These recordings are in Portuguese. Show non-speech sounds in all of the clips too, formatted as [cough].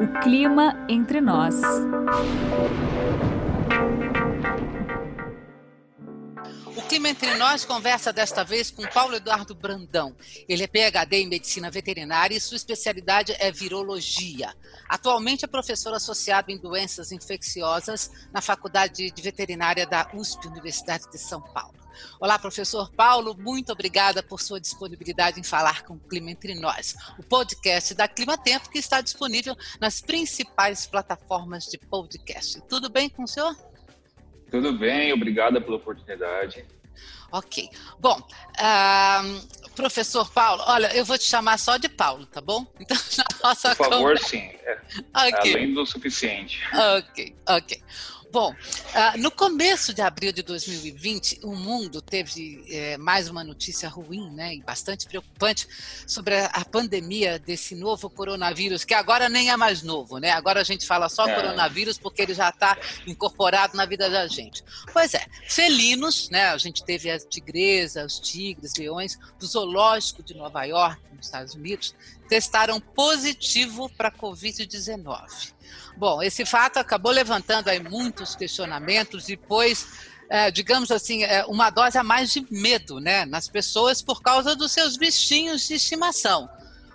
O clima entre nós. O Clima Entre Nós conversa desta vez com Paulo Eduardo Brandão. Ele é PhD em Medicina Veterinária e sua especialidade é virologia. Atualmente é professor associado em doenças infecciosas na Faculdade de Veterinária da USP, Universidade de São Paulo. Olá, professor Paulo, muito obrigada por sua disponibilidade em falar com o Clima Entre Nós, o podcast da Clima Tempo que está disponível nas principais plataformas de podcast. Tudo bem com o senhor? Tudo bem, obrigada pela oportunidade. Ok. Bom, uh, professor Paulo, olha, eu vou te chamar só de Paulo, tá bom? [laughs] Então, na nossa Por favor, conversa... sim. É, okay. Além do suficiente. Ok, ok. Bom, uh, no começo de abril de 2020, o mundo teve é, mais uma notícia ruim, né, e bastante preocupante sobre a, a, pandemia desse novo coronavírus, que agora nem é mais novo, né? Agora a gente fala só é. coronavírus porque ele já está incorporado na vida da gente. Pois é, felinos, né? A gente teve a tigresa, os tigres, leões do zoológico de Nova York, nos Estados Unidos, testaram positivo para a Covid-19. Bom, esse fato acabou levantando aí questionamentos e pôs, é, digamos assim, é, uma dose a mais de medo né, nas pessoas por causa dos seus bichinhos de estimação.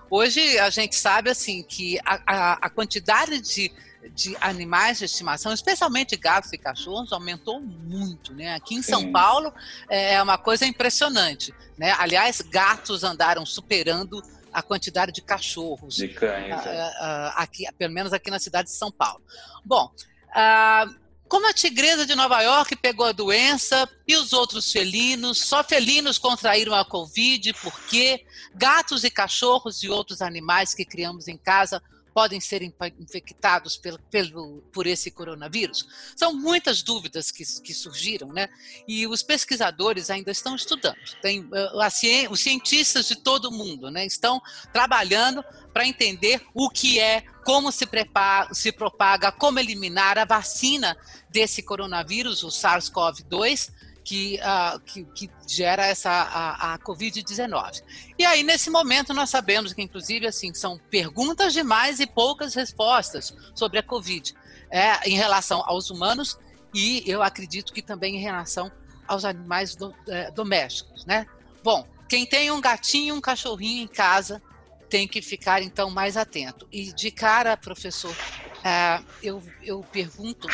Hoje a gente sabe assim que a, a, a quantidade de, de animais de estimação, especialmente gatos e cachorros, aumentou muito. Né? Aqui em São Paulo é, é uma coisa impressionante. Né? Aliás, gatos andaram superando a quantidade de cachorros. De cães. Uh, aqui, pelo menos aqui na cidade de São Paulo. Bom, uh, como a tigresa de Nova York pegou a doença e os outros felinos, só felinos contraíram a Covid, porque gatos e cachorros e outros animais que criamos em casa podem ser infectados pelo, pelo, por esse coronavírus? São muitas dúvidas que, que, surgiram, né? E os pesquisadores ainda estão estudando. Tem, eh, a, os cientistas de todo o mundo né, estão trabalhando para entender o que é, como se, prepara, se propaga, como eliminar a vacina desse coronavírus, o SARS-CoV-2, que, uh, que, que, gera essa a, a Covid-19. E aí, nesse momento, nós sabemos que, inclusive, assim, são perguntas demais e poucas respostas sobre a Covid é, em relação aos humanos e eu acredito que também em relação aos animais do, é, domésticos, né? Bom, quem tem um gatinho, um cachorrinho em casa, tem que ficar então mais atento. E de cara, professor, uh, eu, eu pergunto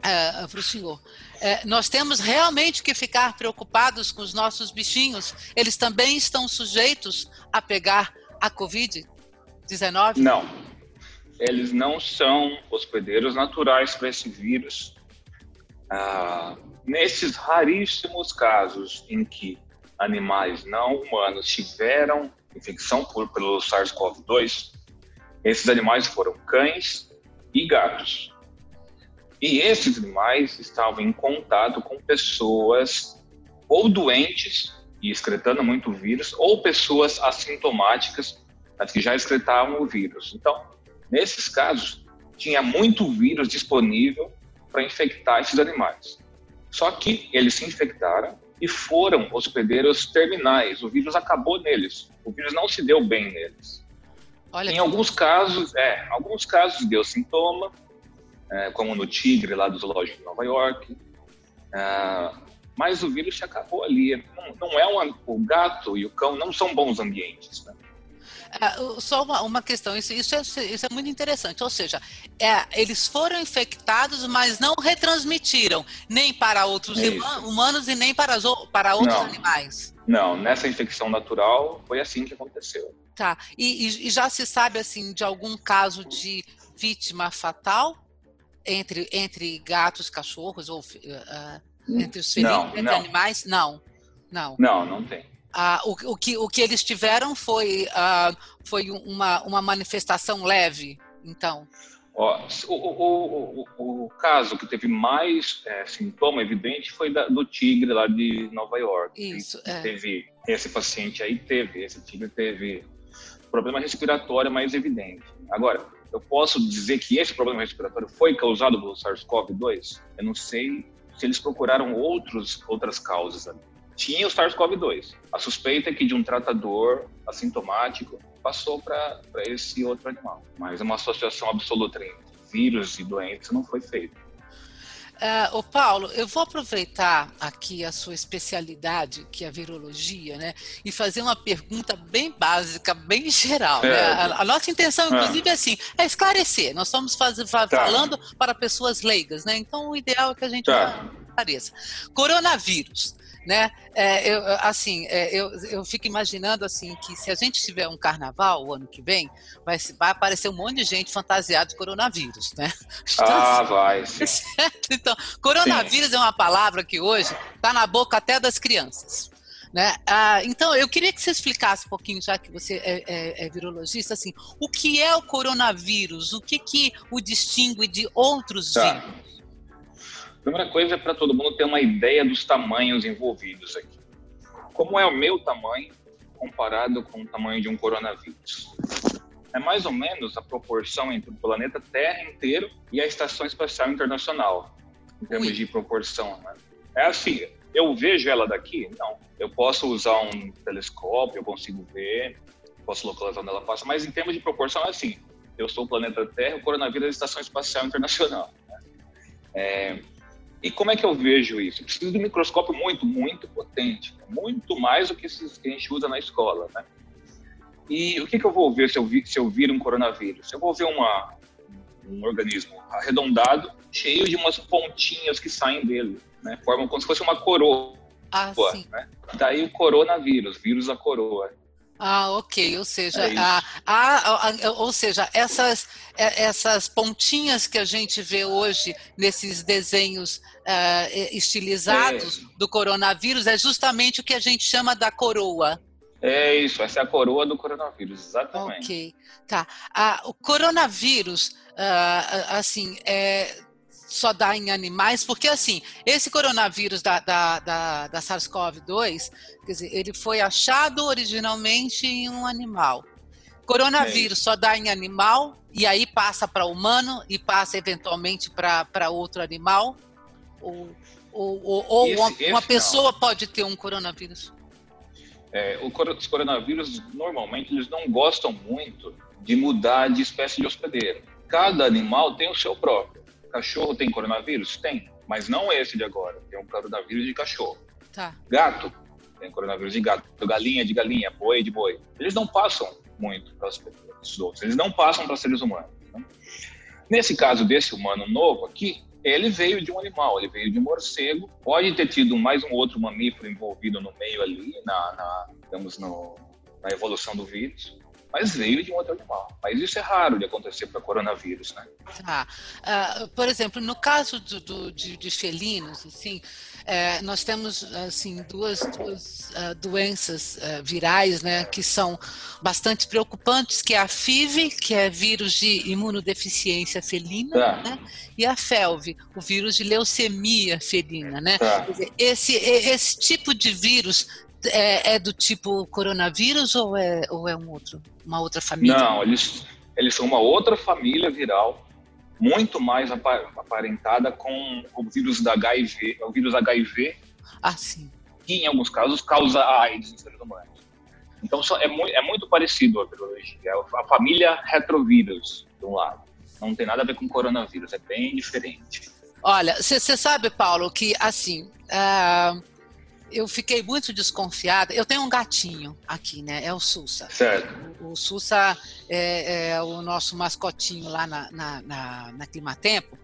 para o senhor, é, nós temos realmente que ficar preocupados com os nossos bichinhos. Eles também estão sujeitos a pegar a Covid-19? Não. Eles não são hospedeiros naturais para esse vírus. Ah, nesses raríssimos casos em que animais não humanos tiveram infecção por, pelo SARS-CoV-2, esses animais foram cães e gatos. E esses animais estavam em contato com pessoas ou doentes e excretando muito vírus, ou pessoas assintomáticas, as que já excretavam o vírus. Então, nesses casos, tinha muito vírus disponível para infectar esses animais. Só que eles se infectaram e foram hospedeiros terminais. O vírus acabou neles. O vírus não se deu bem neles. Olha em que... alguns casos, é, alguns casos deu sintoma, como no Tigre, lá do Zoológico de Nova York. É, mas o vírus se acabou ali. Não, não é o gato e o cão não são bons ambientes. Né? É, só uma, uma questão, isso, isso, é, isso, é, muito interessante. Ou seja, é, eles foram infectados, mas não retransmitiram nem para outros é humanos e nem para, as, para outros não, animais. Não, nessa infecção natural foi assim que aconteceu. Tá. E, e, e já se sabe assim de algum caso de vítima fatal? Entre, entre gatos, cachorros ou uh, entre os felinos, entre não. animais? Não, não. Não, não tem. Uh, o, o, que, o que eles tiveram foi, uh, foi uma, uma manifestação leve, então? Ó, o, o, o, o, caso que teve mais é, sintoma evidente foi da, do tigre lá de Nova York. Isso, é. Teve, esse paciente aí teve, esse tigre teve problema respiratório mais evidente. Agora, eu posso dizer que esse problema respiratório foi causado pelo SARS-CoV-2? Eu não sei se eles procuraram outros, outras causas ali. tinha o SARS-CoV-2. A suspeita é que de um tratador assintomático passou para esse outro animal. Mas uma associação absoluta entre vírus e doença não foi feita. Uh, ô Paulo, eu vou aproveitar aqui a sua especialidade, que é a virologia, né, e fazer uma pergunta bem básica, bem geral. É. Né? A, a, nossa intenção, inclusive, é, é assim, é esclarecer. Nós estamos faz, tá. falando para pessoas leigas, né? Então, o ideal é que a gente tá. esclareça. Coronavírus né? É, eu, assim, é, eu, eu fico imaginando assim que se a gente tiver um carnaval o ano que vem, vai, vai aparecer um monte de gente fantasiada de coronavírus, né? Então, ah, vai. [laughs] Certo? Então, coronavírus sim. é uma palavra que hoje está na boca até das crianças. Né? Ah, então, eu queria que você explicasse um pouquinho, já que você é, é, é, virologista, assim, o que é o coronavírus? O que, que o distingue de outros tá. vírus? Primeira coisa é para todo mundo ter uma ideia dos tamanhos envolvidos aqui. Como é o meu tamanho comparado com o tamanho de um coronavírus? É mais ou menos a proporção entre o planeta Terra inteiro e a Estação Espacial Internacional, em termos Ui. de proporção. Né? É assim, eu vejo ela daqui? Não. Eu posso usar um telescópio, eu consigo ver, posso localizar onde ela passa, mas em termos de proporção é assim. Eu sou o planeta Terra, o coronavírus é a Estação Espacial Internacional. Né? É, e como é que eu vejo isso? preciso de um microscópio muito, muito potente, muito mais do que esses que a gente usa na escola, né? E o que, que eu vou ver se eu, vi, se eu vir um coronavírus? Eu vou ver uma, um organismo arredondado, cheio de umas pontinhas que saem dele, né? Formam como se fosse uma coroa. Ah, sim. Né? Daí o coronavírus, vírus da coroa. Ah, ok. Ou seja, é a, a, a, ou seja, essas, é, essas pontinhas que a gente vê hoje nesses desenhos uh, estilizados é. do coronavírus é justamente o que a gente chama da coroa. É isso, essa é a coroa do coronavírus, exatamente. Ok, tá. Ah, o coronavírus, uh, assim, é, só dá em animais, porque assim, esse coronavírus da, da, da, da SARS-CoV-2, quer dizer, ele foi achado originalmente em um animal. Coronavírus é. só dá em animal e aí passa para humano e passa eventualmente para outro animal? Ou, ou, ou, ou esse, uma, esse uma, pessoa não. pode ter um coronavírus? É, os coronavírus, normalmente, eles não gostam muito de mudar de espécie de hospedeiro. Cada animal tem o seu próprio. Cachorro tem coronavírus? Tem, mas não esse de agora. Tem um coronavírus de cachorro. Tá. Gato tem coronavírus de gato. Galinha de galinha, boi de boi. Eles não passam muito para os outros. Eles não passam para seres humanos. Né? Nesse caso desse humano novo aqui, ele veio de um animal, ele veio de um morcego. Pode ter tido mais um outro mamífero envolvido no meio ali, na, na digamos, no, na evolução do vírus mas veio de um outro animal. Mas isso é raro de acontecer para coronavírus, né? Tá. Uh, por exemplo, no caso do, do de, de, felinos, assim, é, nós temos assim duas, duas uh, doenças uh, virais, né, que são bastante preocupantes, que é a FIV, que é vírus de imunodeficiência felina, tá. né, e a FeLV, o vírus de leucemia felina, né? Tá. Dizer, esse esse tipo de vírus é, é, do tipo coronavírus ou é, ou é um outro, uma outra família? Não, eles, eles são uma outra família viral, muito mais aparentada com o vírus da HIV, o vírus HIV, ah, sim. que em alguns casos causa AIDS em seres humanos. Então é muito, é muito parecido a virologia, é a família retrovírus, de um lado. Não tem nada a ver com coronavírus, é bem diferente. Olha, você sabe, Paulo, que assim, uh, eu fiquei muito desconfiada. Eu tenho um gatinho aqui, né? É o Sussa. Certo. O, o Sussa é, é, o nosso mascotinho lá na, na, na, na Climatempo.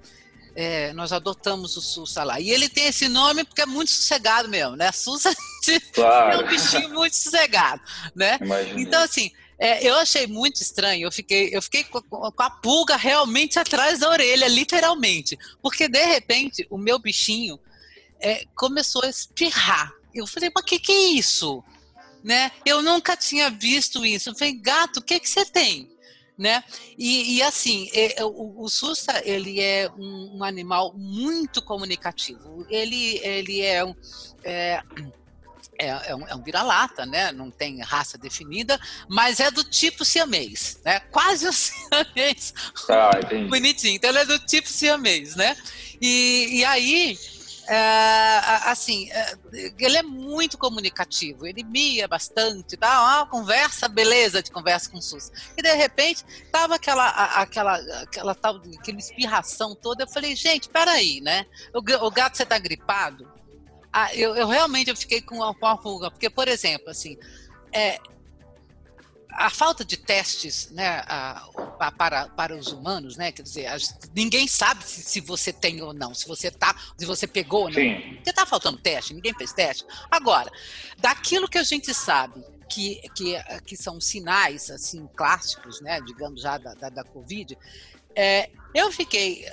É, nós adotamos o Sussa lá. E ele tem esse nome porque é muito sossegado mesmo, né? Sussa [laughs] claro. é um bichinho muito sossegado, né? Imaginei. Então, assim, é, eu achei muito estranho. Eu fiquei, eu fiquei com, com, a pulga realmente atrás da orelha, literalmente. Porque, de repente, o meu bichinho é, começou a espirrar. Eu falei, mas o que, que é isso? Né? Eu nunca tinha visto isso. Eu falei, gato, o que, que você tem? Né? E, e assim, é, é, o, o Sussa, ele é um, um, animal muito comunicativo. Ele, ele é um... É, é, é, um, é um vira-lata, né? Não tem raça definida, mas é do tipo siamês, né? Quase o [laughs] siamês. Ah, Bonitinho. Então ele é do tipo siamês, né? E, e aí é, assim, é, ele é muito comunicativo, ele mia bastante, dá uma conversa, beleza de conversa com o SUS. E de repente, tava aquela, aquela, aquela tal, aquela espirração toda, eu falei, gente, peraí, né? O, o gato, você tá gripado? Ah, eu, eu realmente eu fiquei com uma, com uma pulga, porque, por exemplo, assim, é, a falta de testes né, a, a, para, para os humanos, né, quer dizer, a, ninguém sabe se, se, você tem ou não, se você tá, se você pegou ou não. Sim. Porque está faltando teste, ninguém fez teste. Agora, daquilo que a gente sabe que, que, que são sinais assim clássicos, né, digamos já da, da, da Covid, é, eu fiquei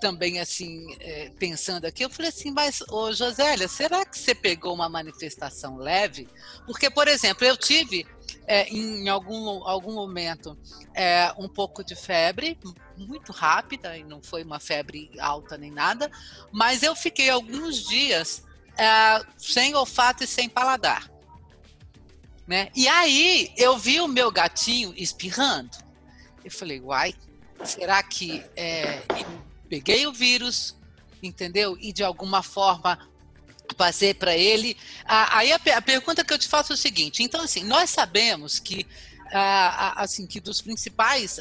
também assim é, pensando aqui, eu falei assim, mas ô Josélia, será que você pegou uma manifestação leve? Porque, por exemplo, eu tive é, em algum, algum momento é, um pouco de febre, muito rápida, e não foi uma febre alta nem nada, mas eu fiquei alguns dias é, sem olfato e sem paladar. Né? E aí eu vi o meu gatinho espirrando. Eu falei, uai, será que é, peguei o vírus, entendeu? E de alguma forma passei para ele. Aí a, a, pergunta que eu te faço é o seguinte: então, assim, nós sabemos que. assim que dos principais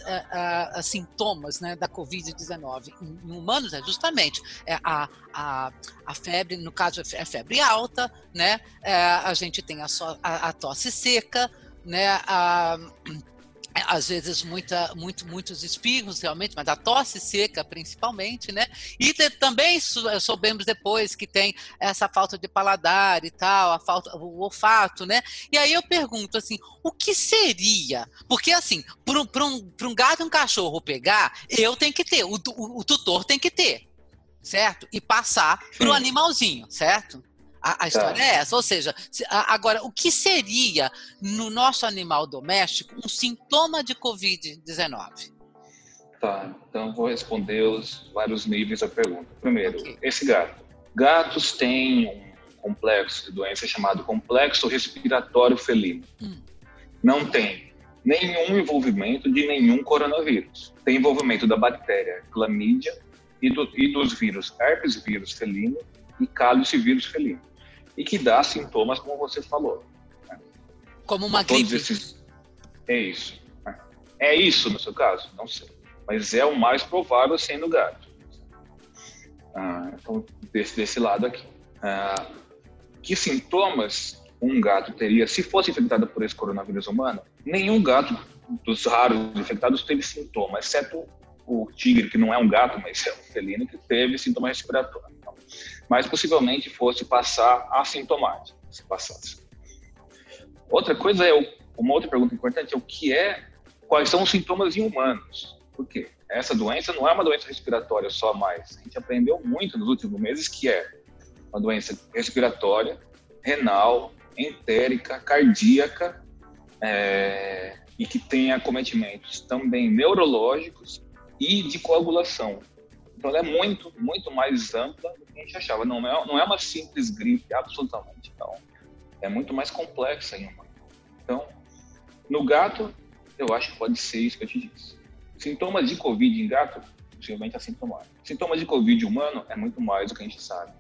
sintomas né, da Covid-19 em, humanos é justamente é, a, a, a, febre, no caso é febre alta, né, é, a gente tem a, so, a, a tosse seca, né, a, às vezes muita, muito, muitos espirros realmente, mas a tosse seca principalmente, né? E de, também soubemos depois que tem essa falta de paladar e tal, a falta, o olfato, né? E aí eu pergunto assim, o que seria? Porque assim, para um, um, um gato e um cachorro pegar, eu tenho que ter, o, o, o tutor tem que ter, certo? E passar para o animalzinho, certo? A, a história tá. é essa. Ou seja, se, a, agora, o que seria no nosso animal doméstico um sintoma de Covid-19? Tá, então vou responder os vários níveis da pergunta. Primeiro, okay. esse gato. Gatos têm um complexo de doença chamado complexo respiratório felino. Hum. Não tem nenhum envolvimento de nenhum coronavírus. Tem envolvimento da bactéria clamídia e, do, e dos vírus herpes vírus felino e cálice vírus felino e que dá sintomas, como você falou. Né? Como uma gripe. Esses... É isso. Né? É isso no seu caso? Não sei. Mas é o mais provável sendo gato. Ah, então, desse, desse lado aqui. Ah, que sintomas um gato teria se fosse infectado por esse coronavírus humano? Nenhum gato dos raros infectados teve sintoma, exceto o tigre, que não é um gato, mas é um felino, que teve sintoma respiratório mas possivelmente fosse passar assintomático, se passasse. Outra coisa é, uma outra pergunta importante é o que é, quais são os sintomas em humanos? Por quê? Essa doença não é uma doença respiratória só mais. A gente aprendeu muito nos últimos meses que é uma doença respiratória, renal, entérica, cardíaca, é, e que tem acometimentos também neurológicos e de coagulação. Então, ela é muito, muito mais ampla do que a gente achava. Não é, não é uma simples gripe, absolutamente não. É muito mais complexa em humano. Então, no gato, eu acho que pode ser isso que eu te disse. Sintomas de Covid em gato, possivelmente assintomático. Sintomas de Covid humano é muito mais do que a gente sabe.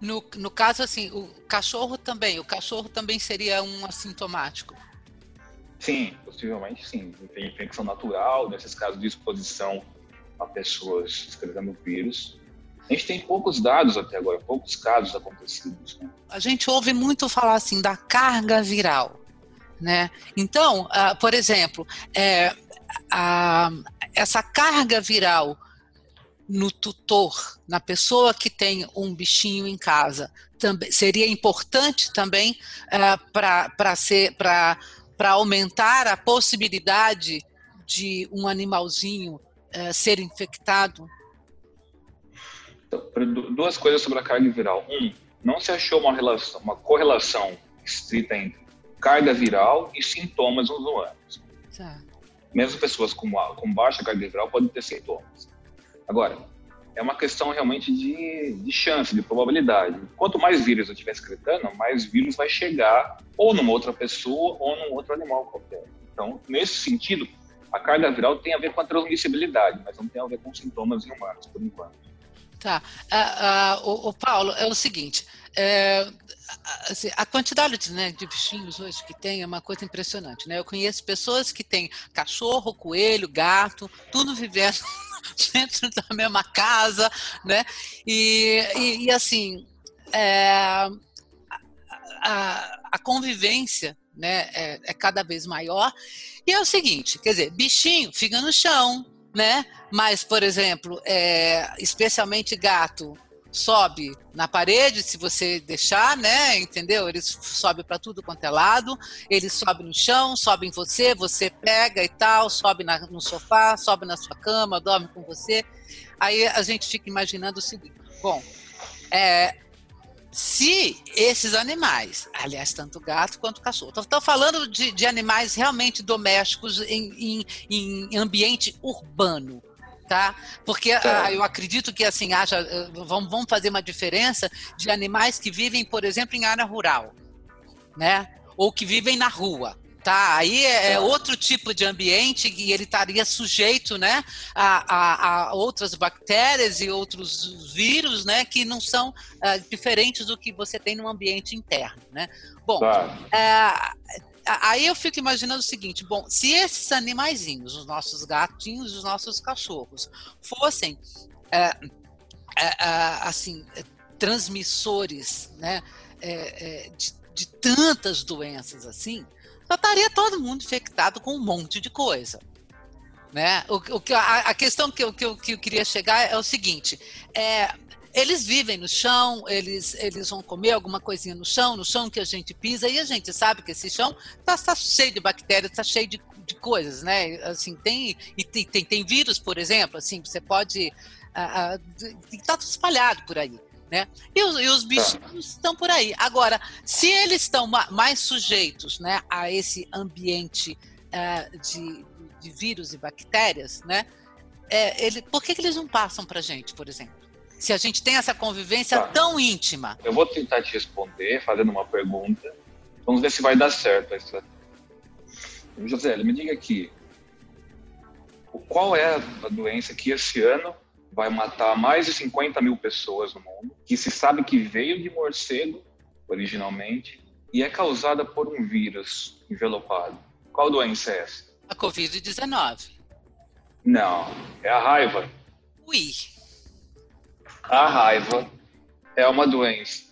No, no caso, assim, o cachorro também, o cachorro também seria um assintomático? Sim, possivelmente sim. Tem infecção natural, nesses casos de exposição a pessoas escrevendo vírus. A gente tem poucos dados até agora, poucos casos acontecidos. Né? A gente ouve muito falar assim da carga viral, né? Então, uh, por exemplo, é, essa carga viral no tutor, na pessoa que tem um bichinho em casa, também seria importante também uh, para ser para aumentar a possibilidade de um animalzinho uh, ser infectado? Então, duas coisas sobre a carga viral. Um, não se achou uma, relação, uma correlação estrita entre carga viral e sintomas nos humanos. Tá. Mesmo pessoas com, com baixa carga viral podem ter sintomas. Agora, é uma questão realmente de, de chance, de probabilidade. Quanto mais vírus eu estiver excretando, mais vírus vai chegar ou numa outra pessoa ou num outro animal qualquer. Então, nesse sentido, a carga viral tem a ver com a transmissibilidade, mas não tem a ver com sintomas em humanos, por enquanto. Tá. Uh, uh, o, o, Paulo, é o seguinte. É, assim, a quantidade de, né, de bichinhos hoje que tem é uma coisa impressionante, né? Eu conheço pessoas que têm cachorro, coelho, gato, tudo vivendo [laughs] dentro da mesma casa, né? E, e, e assim, é, a, a, convivência né, é, é, cada vez maior. E é o seguinte, quer dizer, bichinho fica no chão, né? Mas, por exemplo, é, especialmente gato, sobe na parede, se você deixar, né? Entendeu? Ele sobe para tudo quanto é lado, ele sobe no chão, sobe em você, você pega e tal, sobe na, no sofá, sobe na sua cama, dorme com você. Aí a gente fica imaginando o seguinte: bom, é, se esses animais, aliás, tanto gato quanto cachorro, estou falando de, de, animais realmente domésticos em, em, em ambiente urbano, tá? Porque ah, eu acredito que assim haja, eh, vamos, vamos fazer uma diferença de animais que vivem, por exemplo, em área rural, né? Ou que vivem na rua. Tá, aí é, é outro tipo de ambiente e ele estaria sujeito, né, a, a, a, outras bactérias e outros vírus, né, que não são uh, diferentes do que você tem no ambiente interno, né. Bom, claro. uh, aí eu fico imaginando o seguinte: bom, se esses animaizinhos, os nossos gatinhos, os nossos cachorros, fossem é, assim transmissores, né, é, é, de, de, tantas doenças assim, já estaria todo mundo infectado com um monte de coisa. Né? O, o, a, a questão que eu, que, eu, que eu queria chegar é o seguinte: é, eles vivem no chão, eles, eles vão comer alguma coisinha no chão, no chão que a gente pisa, e a gente sabe que esse chão está tá cheio de bactérias, está cheio de, de coisas, né? Assim, tem, e tem, tem, tem vírus, por exemplo, assim, você pode. Está tudo espalhado por aí. Né? E, os, e os bichinhos estão por aí. Agora, se eles estão mais sujeitos né, a esse ambiente uh, de, de vírus e bactérias, né, é, ele, por que, que eles não passam para a gente, por exemplo? se a gente tem essa convivência tá. tão íntima? Eu vou tentar te responder fazendo uma pergunta. Vamos ver se vai dar certo essa. José, me diga aqui. Qual é a doença que esse ano vai matar mais de 50 mil pessoas no mundo, que se sabe que veio de morcego originalmente e é causada por um vírus envelopado? Qual doença é essa? A Covid-19. Não, é a raiva. Ui. A raiva é uma doença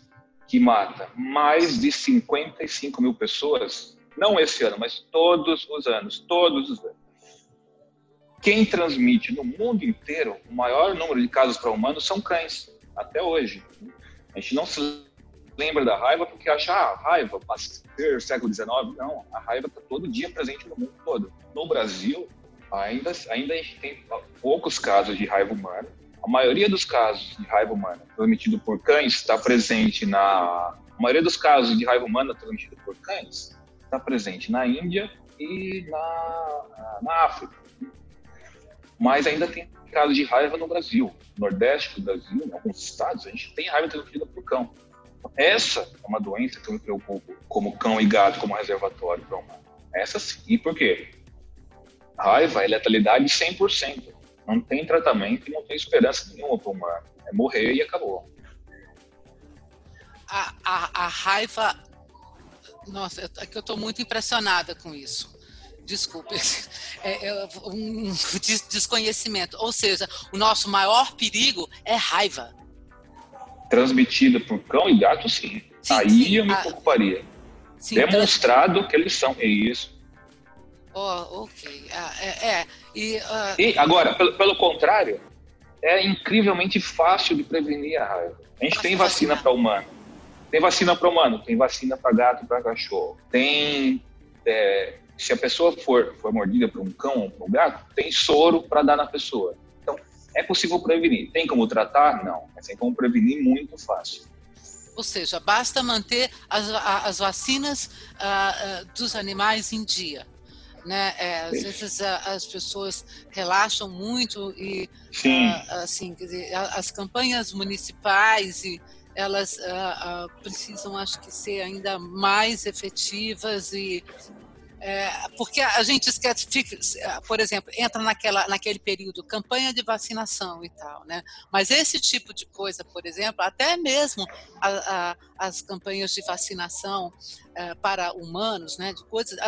que mata mais de 55 mil pessoas, não esse ano, mas todos os anos, todos os anos. Quem transmite no mundo inteiro o maior número de casos para humanos são cães, até hoje. A gente não se lembra da raiva porque acha, ah, raiva, ser século XIX. Não, a raiva está todo dia presente no mundo todo. No Brasil, ainda, ainda a gente tem poucos casos de raiva humana, a maioria dos casos de raiva humana transmitido por cães está presente na. A maioria dos casos de raiva humana transmitido por cães está presente na Índia e na, na África. Mas ainda tem casos de raiva no Brasil. No Nordeste do Brasil, em alguns estados, a gente tem raiva transmitida por cão. Essa é uma doença que eu me preocupo como cão e gato como reservatório para humano. Essa sim. E por quê? Raiva é letalidade 100%. Não tem tratamento e não tem esperança nenhuma para o humano. É morrer e acabou. A, a, a raiva. Nossa, é que eu estou muito impressionada com isso. Desculpe, [laughs] é, é um [laughs] desconhecimento. Ou seja, o nosso maior perigo é raiva. Transmitida por cão e gato, sim. sim Aí sim, eu me preocuparia. Sim, Demonstrado trans... que eles são. É isso. Oh, ok. Ah, é, é, e, uh... e agora, pelo, pelo, contrário, é incrivelmente fácil de prevenir a raiva. A gente tem vacina para humano. Tem vacina para humano, tem vacina para gato, para cachorro. Tem. É, se a pessoa for, for mordida por um cão ou por um gato, tem soro para dar na pessoa. Então, é possível prevenir. Tem como tratar? Não. Mas tem como prevenir muito fácil. Ou seja, basta manter as, as vacinas uh, uh, dos animais em dia né? É, às vezes a, as pessoas relaxam muito e uh, assim, dizer, as campanhas municipais e elas precisam, acho que, ser ainda mais efetivas e É, porque a gente esquece, por exemplo, entra naquela, naquele período, campanha de vacinação e tal, né? Mas esse tipo de coisa, por exemplo, até mesmo a, a, as campanhas de vacinação é, para humanos, né? De coisas,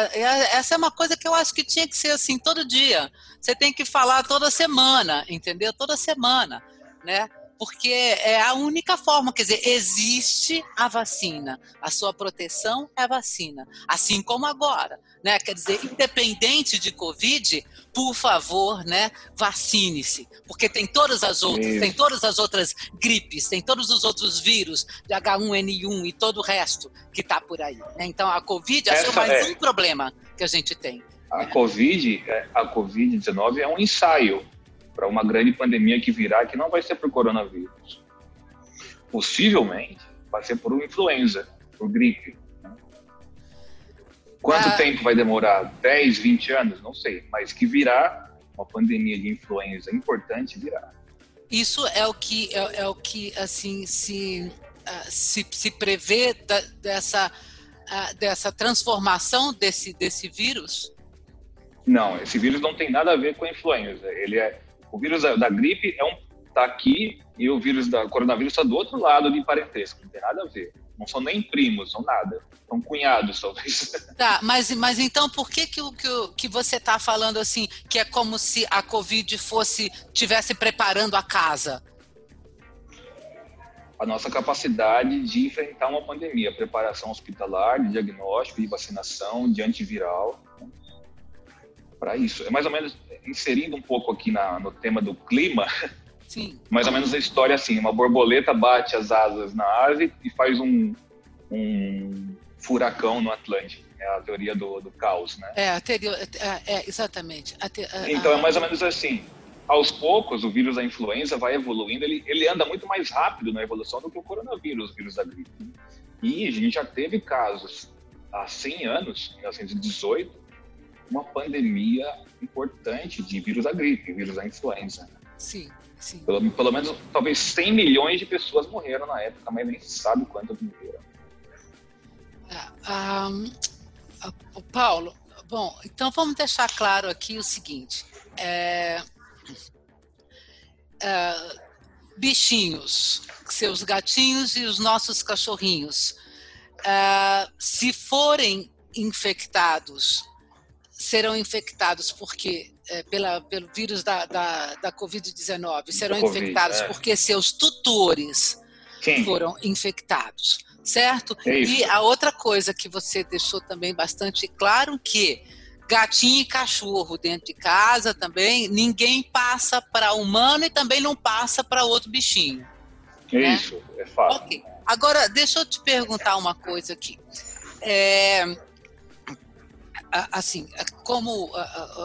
essa é uma coisa que eu acho que tinha que ser assim todo dia. Você tem que falar toda semana, entendeu? Toda semana, né? Porque é a única forma, quer dizer, existe a vacina, a sua proteção é a vacina, assim como agora, né? Quer dizer, independente de Covid, por favor, né, vacine-se, porque tem todas as outras, Isso. tem todas as outras gripes, tem todos os outros vírus de H1N1 e todo o resto que está por aí. Né? Então a Covid é só mais é... um problema que a gente tem. A Covid, é, a Covid-19 é um ensaio para uma grande pandemia que virá, que não vai ser por coronavírus. Possivelmente vai ser por influenza, por gripe. Né? Quanto ah. tempo vai demorar? 10, 20 anos? Não sei. Mas que virá uma pandemia de influenza importante, virá. Isso é o que, é, é o que assim, se, uh, se, se prevê da, dessa, uh, dessa transformação desse, desse vírus? Não, esse vírus não tem nada a ver com a influenza. Ele é, o vírus da, da gripe é um tá aqui e o vírus da coronavírus está do outro lado de parentesco, não tem nada a ver. Não são nem primos, são nada. São cunhados, [laughs] talvez. Tá, mas, mas então por que que, que, que você está falando assim, que é como se a Covid fosse, tivesse preparando a casa? A nossa capacidade de enfrentar uma pandemia, preparação hospitalar, de diagnóstico, de vacinação, de antiviral para isso. É mais ou menos inserindo um pouco aqui na, no tema do clima. Sim. Mais ou menos a história assim: uma borboleta bate as asas na ave e faz um, um furacão no Atlântico. É a teoria do, do caos, né? É, a teoria, é, é exatamente. A te, a, então é mais ou menos assim. Aos poucos, o vírus da influenza vai evoluindo, ele, ele anda muito mais rápido na evolução do que o coronavírus, o vírus da gripe. E a gente já teve casos há 100 anos, em 1918, uma pandemia importante de vírus da gripe, vírus da influenza. Sim, sim. Pelo, pelo menos, talvez 100 milhões de pessoas morreram na época, mas nem se sabe quantas morreram. Ah, um, Paulo, bom, então vamos deixar claro aqui o seguinte. É, é, bichinhos, seus gatinhos e os nossos cachorrinhos, é, se forem infectados serão infectados porque é, pela, pelo vírus da, da, da Covid-19, serão COVID, infectados é. porque seus tutores Sim. foram infectados, certo? É e a outra coisa que você deixou também bastante claro que gatinho e cachorro dentro de casa também, ninguém passa para humano e também não passa para outro bichinho. É né? Isso, é fácil. Okay. Agora, deixa eu te perguntar uma coisa aqui. É, assim, como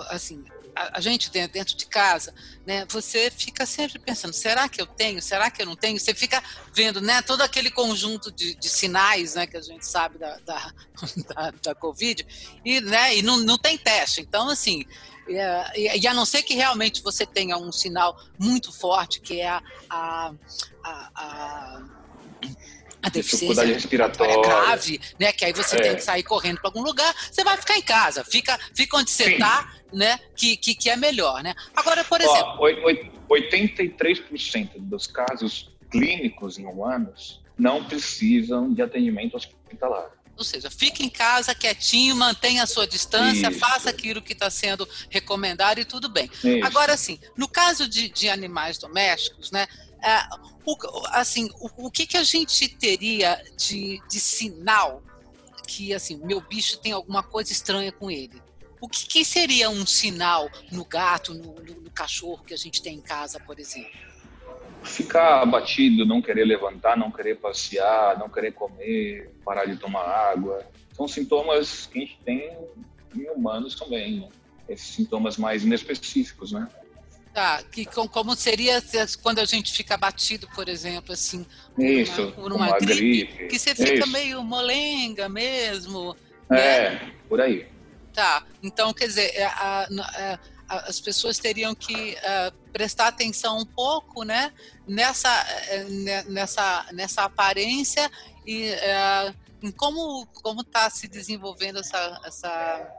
assim, a, gente dentro de casa, né, você fica sempre pensando, será que eu tenho? Será que eu não tenho? Você fica vendo, né, todo aquele conjunto de, de sinais, né, que a gente sabe da, da, [laughs] da, da Covid, e, né, e não, não tem teste. Então, assim, e, e, a não ser que realmente você tenha um sinal muito forte, que é a, a, a, a a deficiência respiratória grave, né? Que aí você é. tem que sair correndo para algum lugar, você vai ficar em casa, fica, fica onde você está, né? Que, que, que, é melhor, né? Agora, por exemplo. Ó, 83% dos casos clínicos em humanos não precisam de atendimento hospitalar. Ou seja, fique em casa quietinho, mantenha a sua distância, Isso. faça aquilo que está sendo recomendado e tudo bem. Isso. Agora, assim, no caso de, de animais domésticos, né? É, o, assim, o, o, que, que a gente teria de, de sinal que assim meu bicho tem alguma coisa estranha com ele? O que, que seria um sinal no gato, no, no, no, cachorro que a gente tem em casa, por exemplo? Ficar abatido, não querer levantar, não querer passear, não querer comer, parar de tomar água. São sintomas que a gente tem em humanos também, né? esses sintomas mais inespecíficos, né? Tá, que como seria quando a gente fica batido, por exemplo, assim, Isso, uma, por uma, uma gripe, gripe, que você fica Isso. meio molenga mesmo. É, né? por aí. Tá, então quer dizer, é, a, a, é, a, as pessoas teriam que uh, prestar atenção um pouco, né, nessa, nessa, nessa aparência e em como como está se desenvolvendo essa, essa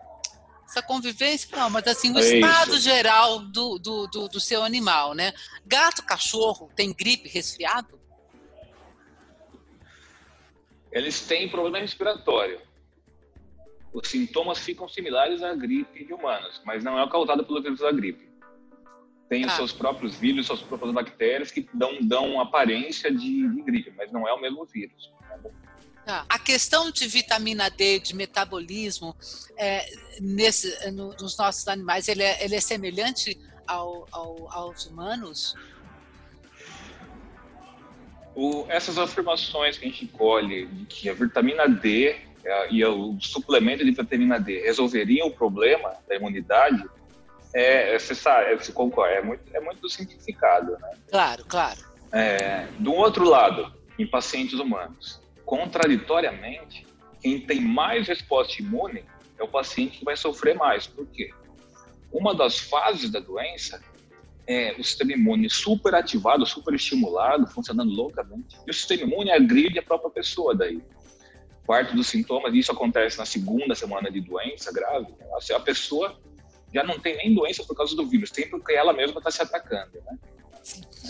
essa convivência não, mas assim, o é estado isso. geral do, do, do, do, seu animal, né? Gato, cachorro, tem gripe, resfriado? Eles têm problema respiratório. Os sintomas ficam similares à gripe de humanos, mas não é causado pelo vírus da gripe. Tem os seus próprios vírus, suas próprias bactérias que dão, dão aparência de, de gripe, mas não é o mesmo vírus. Tá. A questão de vitamina D, de metabolismo, é, nesse, no, nos nossos animais, ele é, ele é semelhante ao, ao, aos humanos? O, essas afirmações que a gente colhe de que a vitamina D é, e o suplemento de vitamina D resolveriam o problema da imunidade, é, é, você sabe, é, você concorda, é muito, é muito simplificado, né? Claro, claro. É, do outro lado, em pacientes humanos, contraditoriamente, quem tem mais resposta imune é o paciente que vai sofrer mais. Por quê? Uma das fases da doença é o sistema imune super ativado, super estimulado, funcionando loucamente. E o sistema imune agride a própria pessoa daí. Parte dos sintomas, isso acontece na segunda semana de doença grave, assim, a pessoa já não tem nem doença por causa do vírus, tem porque ela mesma está se atacando, né?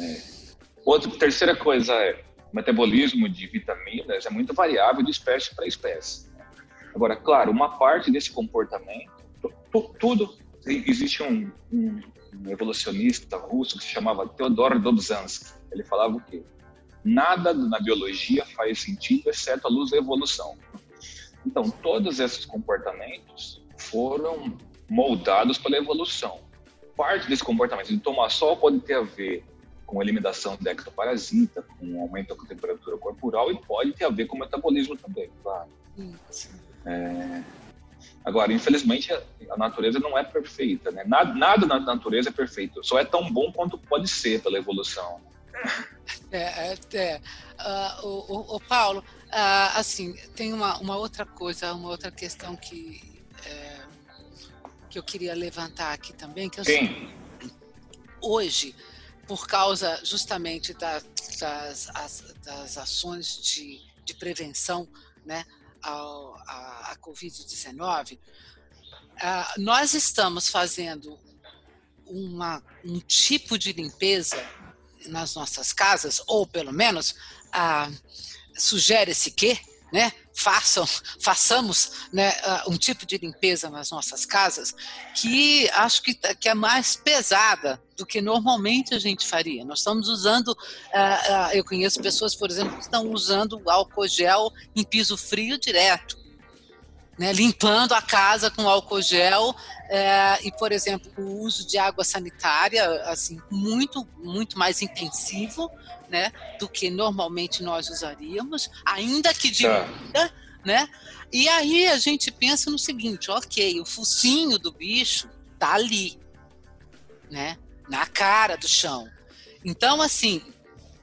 É. Outra, terceira coisa é metabolismo de vitaminas é muito variável de espécie para espécie. Agora, claro, uma parte desse comportamento, tudo, existe um, um, um, evolucionista russo que se chamava Theodor Dobzhansky. Ele falava o quê? Nada na biologia faz sentido exceto a luz da evolução. Então, todos esses comportamentos foram moldados pela evolução. Parte desse comportamento de tomar sol pode ter a ver com eliminação de ectoparasita, com aumento da temperatura corporal e pode ter a ver com o metabolismo também, claro. É... Agora, infelizmente, a natureza não é perfeita, né? Nada, nada na natureza é perfeito, só é tão bom quanto pode ser pela evolução. É, é, é. Uh, o, o, Paulo, uh, assim, tem uma, uma outra coisa, uma outra questão que, é, que eu queria levantar aqui também, que eu Sim. hoje por causa justamente da, das, as, das ações de, de prevenção né, ao, a, a Covid-19, uh, nós estamos fazendo uma, um tipo de limpeza nas nossas casas, ou pelo menos uh, sugere-se que né, façam, [laughs] façamos né, um tipo de limpeza nas nossas casas que acho que, que é mais pesada do que normalmente a gente faria. Nós estamos usando, uh, uh, eu conheço pessoas, por exemplo, que estão usando álcool gel em piso frio direto. Né, limpando a casa com álcool gel é, e, por exemplo, o uso de água sanitária, assim, muito, muito mais intensivo, né, do que normalmente nós usaríamos, ainda que de tá. né? E aí a gente pensa no seguinte, ok, o focinho do bicho tá ali, né, na cara do chão. Então, assim,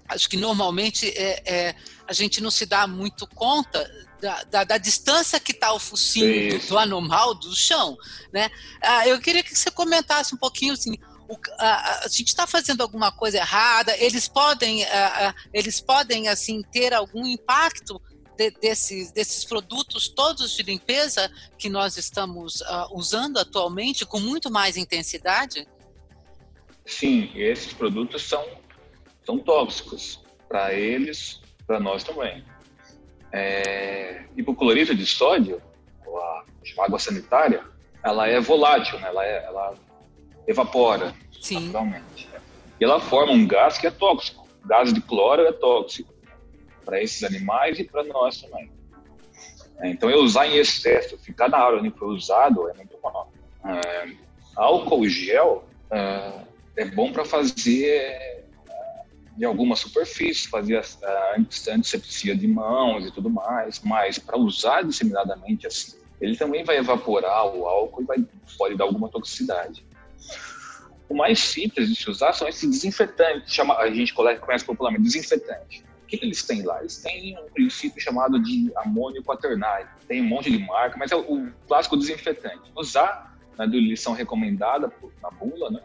acho que normalmente é, é, a gente não se dá muito conta da, da, da distância que está o focinho do, do, anormal do chão, né? Ah, eu queria que você comentasse um pouquinho assim, o, a, a, gente está fazendo alguma coisa errada, eles podem, a, eles podem assim ter algum impacto de, desses, desses produtos todos de limpeza que nós estamos uh, usando atualmente com muito mais intensidade? Sim, esses produtos são, são tóxicos para eles, para nós também. É, hipoclorito de sódio, a água sanitária, ela é volátil, né? ela, é, ela evapora Sim. naturalmente. E ela forma um gás que é tóxico. O gás de cloro é tóxico para esses animais e para nós também. É, então, eu usar em excesso, ficar na área onde foi usado, é muito mal. É, álcool gel é, é bom para fazer é, de alguma superfície, fazer a antisepsia de mãos e tudo mais, mas para usar disseminadamente assim, ele também vai evaporar o álcool e vai, pode dar alguma toxicidade. O mais simples de se usar são esses desinfetantes, chama, a gente conhece popularmente desinfetante. O que, eles têm lá? Eles têm um princípio chamado de amônio quaternário. Tem um monte de marca, mas é o clássico desinfetante. Usar na diluição recomendada na bula, né?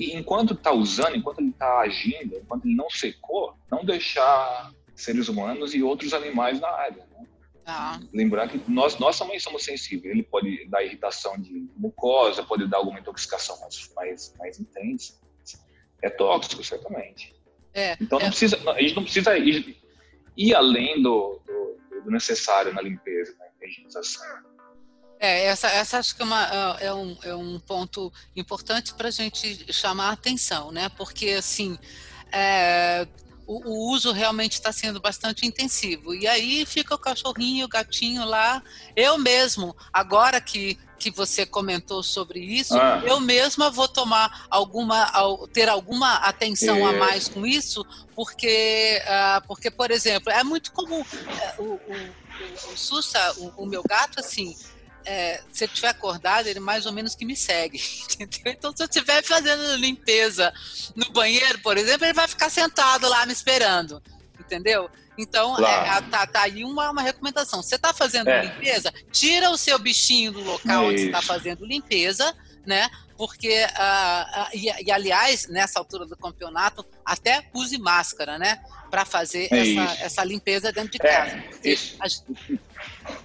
E enquanto está usando, enquanto ele está agindo, enquanto ele não secou, não deixar seres humanos e outros animais na área. Né? Ah. Lembrar que nós, nós também somos sensíveis. Ele pode dar irritação de mucosa, pode dar alguma intoxicação mais, mais, mais intensa. É tóxico, certamente. É, então não é. precisa, a gente não precisa ir, ir além do, do, do, necessário na limpeza, na higienização. É, essa, essa acho que é, uma, é, um, é um ponto importante para a gente chamar a atenção, né? Porque, assim, é, o, o, uso realmente está sendo bastante intensivo. E aí fica o cachorrinho, o gatinho lá. Eu mesmo, agora que, que você comentou sobre isso, ah. eu mesma vou tomar alguma, ter alguma atenção a mais com isso, porque, uh, porque por exemplo, é muito comum. Uh, o, o, o Sussa, o, o meu gato, assim, é, se ele estiver acordado, ele mais ou menos que me segue, [laughs] entendeu? Então, se eu estiver fazendo limpeza no banheiro, por exemplo, ele vai ficar sentado lá me esperando, entendeu? Então, é, claro. é, tá, tá, aí uma, uma recomendação. Você está fazendo é. limpeza, tira o seu bichinho do local Isso. onde está fazendo limpeza, né? Porque, uh, uh, e, e, aliás, nessa altura do campeonato, até use máscara, né? Para fazer é essa, essa, limpeza dentro de é, casa. A...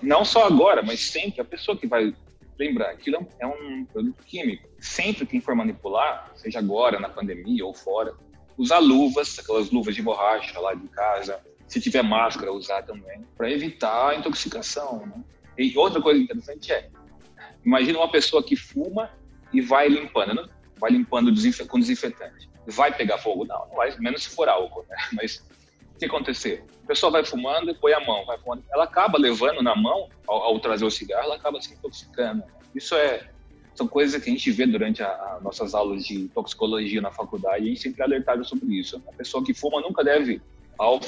Não só agora, mas sempre. A pessoa que vai lembrar, aquilo é um produto químico. Sempre quem for manipular, seja agora, na pandemia ou fora, usar luvas, aquelas luvas de borracha lá de casa. Se tiver máscara, usar também, para evitar a intoxicação. Né? E outra coisa interessante é, imagina uma pessoa que fuma e vai limpando, né? vai limpando com desinfetante. Vai pegar fogo? Não, não vai, menos se for álcool, né? Mas o que acontecer? A pessoa vai fumando e põe a mão, vai fumando. Ela acaba levando na mão, ao, ao trazer o cigarro, ela acaba se intoxicando. Isso é, são coisas que a gente vê durante as nossas aulas de toxicologia na faculdade, a gente sempre é alertado sobre isso. A pessoa que fuma nunca deve ao,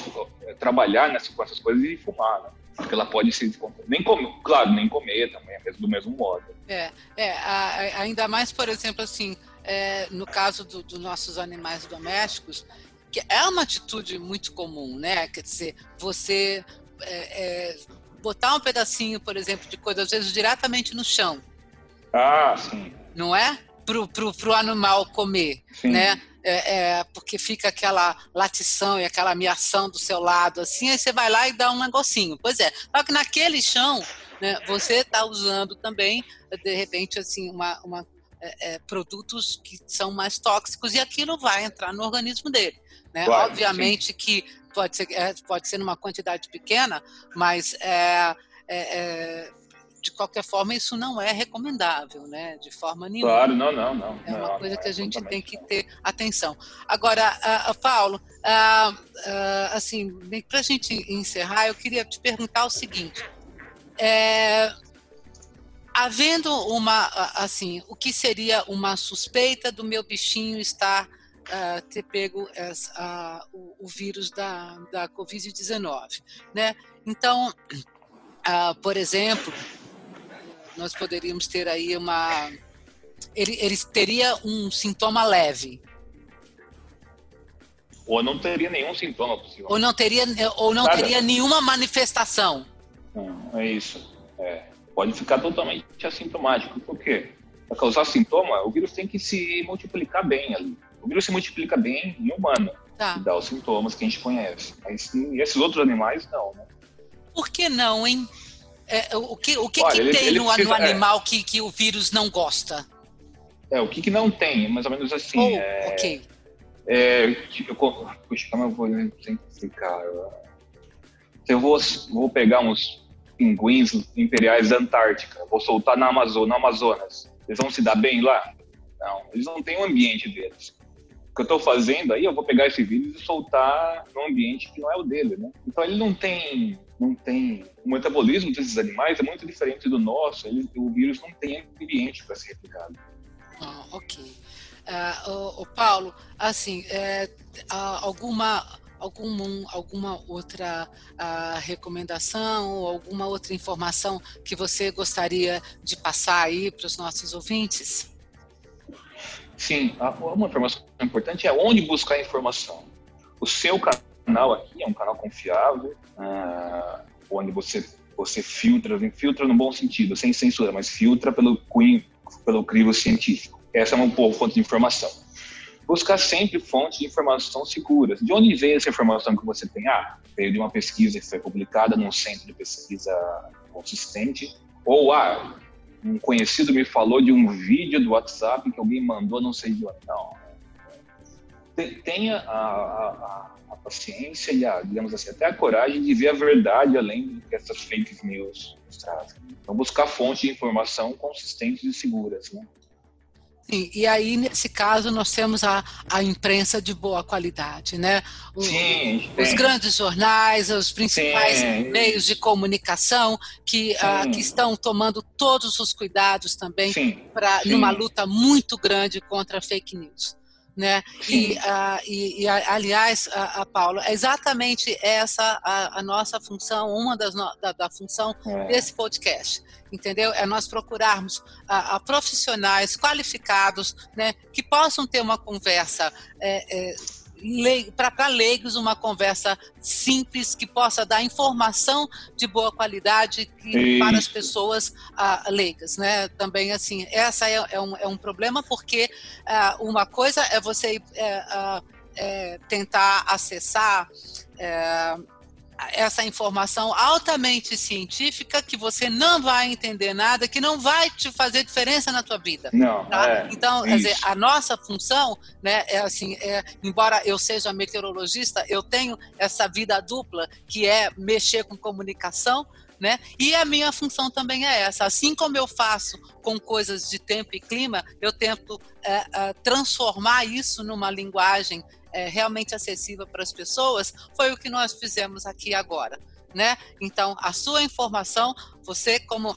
trabalhar nessa, com essas coisas e fumar, né? porque ela pode se nem comer, claro, nem comer também, é do mesmo modo. É, é a, ainda mais, por exemplo, assim, é, no caso dos do nossos animais domésticos, que é uma atitude muito comum, né? Quer dizer, você é, é, botar um pedacinho, por exemplo, de coisa, às vezes diretamente no chão. Ah, sim. Não é? Pro, pro, pro animal comer, sim. né? É, é, porque fica aquela latição e aquela ameação do seu lado, assim, aí você vai lá e dá um negocinho. Pois é, só que naquele chão, né, você está usando também, de repente, assim, uma, uma é, é, produtos que são mais tóxicos e aquilo vai entrar no organismo dele. Né? Claro, Obviamente sim. que pode ser, é, pode ser numa quantidade pequena, mas é, de qualquer forma, isso não é recomendável, né? De forma nenhuma. Claro, não, não, não. É uma não, coisa que a gente tem que ter atenção. Agora, uh, Paulo, uh, uh, assim, para a gente encerrar, eu queria te perguntar o seguinte: é, havendo uma, assim, o que seria uma suspeita do meu bichinho estar Uh, ter pego uh, o, o, vírus da, da Covid-19. Né? Então, uh, por exemplo, nós poderíamos ter aí uma. Ele, ele teria um sintoma leve. Ou não teria nenhum sintoma possível. Ou não teria, ou não teria nenhuma manifestação. é isso. É. Pode ficar totalmente assintomático. Por quê? Para causar sintoma, o vírus tem que se multiplicar bem ali. O vírus se multiplica bem em humano. Tá. E dá os sintomas que a gente conhece. Mas esses outros animais, não, né? Por que não, hein? É, o que, o que, Olha, que ele, tem ele no, precisa, no, é. animal é, que, que o vírus não gosta? É, o que, que não tem, mais ou menos assim. Oh, é, ok. É, tipo, puxa, como eu vou simplificar? Eu vou, vou pegar uns pinguins imperiais da Antártica, vou soltar na Amazônia, no Amazonas. Eles vão se dar bem lá? Não, eles não têm o ambiente deles. O que eu estou fazendo aí, eu vou pegar esse vírus e soltar num ambiente que não é o dele, né? Então ele não tem não tem. O metabolismo desses animais é muito diferente do nosso. Ele, o vírus não tem ambiente para ser replicado. Ah, ok. Uh, o, o, Paulo, assim, é, alguma algum, alguma outra uh, recomendação ou alguma outra informação que você gostaria de passar aí para os nossos ouvintes? Sim, uma informação importante é onde buscar informação. O seu canal aqui é um canal confiável, uh, onde você você filtra, filtra no bom sentido, sem censura, mas filtra pelo pelo crivo científico. Essa é uma boa fonte de informação. Buscar sempre fontes de informação seguras. De onde veio essa informação que você tem? Ah, veio de uma pesquisa que foi publicada num centro de pesquisa consistente, ou ah, um conhecido me falou de um vídeo do WhatsApp que alguém mandou, não sei de onde. Não. Tenha a, a, a, paciência e, a, digamos assim, até a coragem de ver a verdade além do que essas fake news trazem. Então, buscar fontes de informação consistentes e seguras. Né? Sim, e aí, nesse caso, nós temos a, a imprensa de boa qualidade, né? O, Sim, os grandes jornais, os principais Sim. meios de comunicação que, uh, que estão tomando todos os cuidados também para numa luta muito grande contra a fake news né? E, uh, e, e, aliás, a, a Paula, é exatamente essa a, a nossa função, uma das no, da, da, função é. desse podcast, entendeu? É nós procurarmos a, a profissionais qualificados, né, que possam ter uma conversa é, é, para leigos uma conversa simples que possa dar informação de boa qualidade que, para as pessoas uh, leigas, né? Também assim, essa é, é, um, é um problema porque uh, uma coisa é você uh, tentar acessar eh, essa informação altamente científica que você não vai entender nada, que não vai te fazer diferença na tua vida. Não. Tá? É, então, quer dizer, a nossa função, né, é assim, é, embora eu seja meteorologista, eu tenho essa vida dupla que é mexer com comunicação, né? E a minha função também é essa. Assim como eu faço com coisas de tempo e clima, eu tento é, é, transformar isso numa linguagem é, realmente acessível para as pessoas, foi o que nós fizemos aqui agora. Né? Então, a sua informação, você como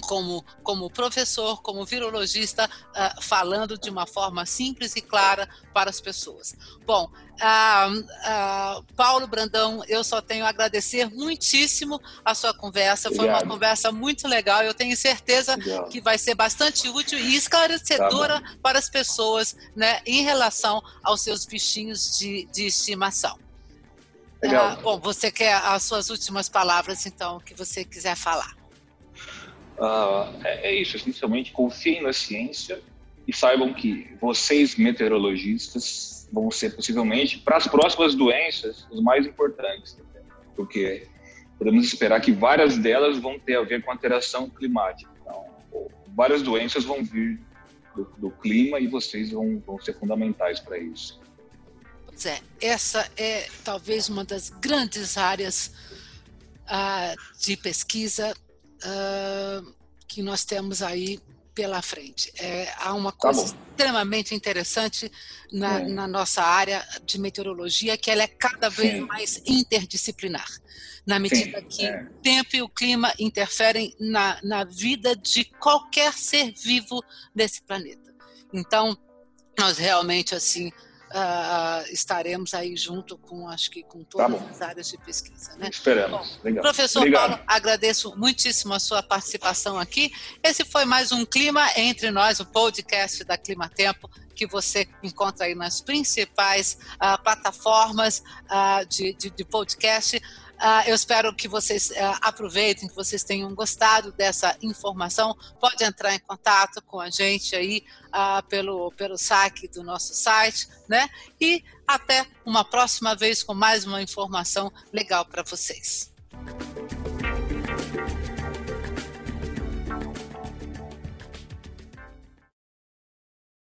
como, como professor, como virologista, uh, falando de uma forma simples e clara para as pessoas. Bom, uh, uh, Paulo Brandão, eu só tenho a agradecer muitíssimo a sua conversa. Obrigado. Foi uma conversa muito legal. Eu tenho certeza legal. que vai ser bastante útil e esclarecedora tá para as pessoas né, em relação aos seus bichinhos de, de estimação. Ah, bom, você quer as suas últimas palavras, então, que você quiser falar. Uh, é, isso, essencialmente confiem na ciência e saibam que vocês, meteorologistas, vão ser possivelmente, para as próximas doenças, os mais importantes, porque podemos esperar que várias delas vão ter a ver com alteração climática. Então, várias doenças vão vir do, do clima e vocês vão, vão ser fundamentais para isso. Pois é, essa é talvez uma das grandes áreas uh, de pesquisa uh, que nós temos aí pela frente. É, há uma tá coisa tá extremamente interessante na, é. na, nossa área de meteorologia, que ela é cada vez Sim. mais interdisciplinar, na medida Sim, que é. o tempo e o clima interferem na, na vida de qualquer ser vivo desse planeta. Então, nós realmente, assim, uh, estaremos aí junto com, acho que com tá todas tá as áreas de pesquisa. Né? Esperamos. Bom, Legal. Professor Obrigado. Paulo, agradeço muitíssimo a sua participação aqui. Esse foi mais um Clima Entre Nós, o podcast da Clima Tempo, que você encontra aí nas principais uh, plataformas uh, de, de, de podcast. Uh, eu espero que vocês uh, aproveitem, que vocês tenham gostado dessa informação. Pode entrar em contato com a gente aí uh, pelo, pelo saque do nosso site, né? E até uma próxima vez com mais uma informação legal para vocês.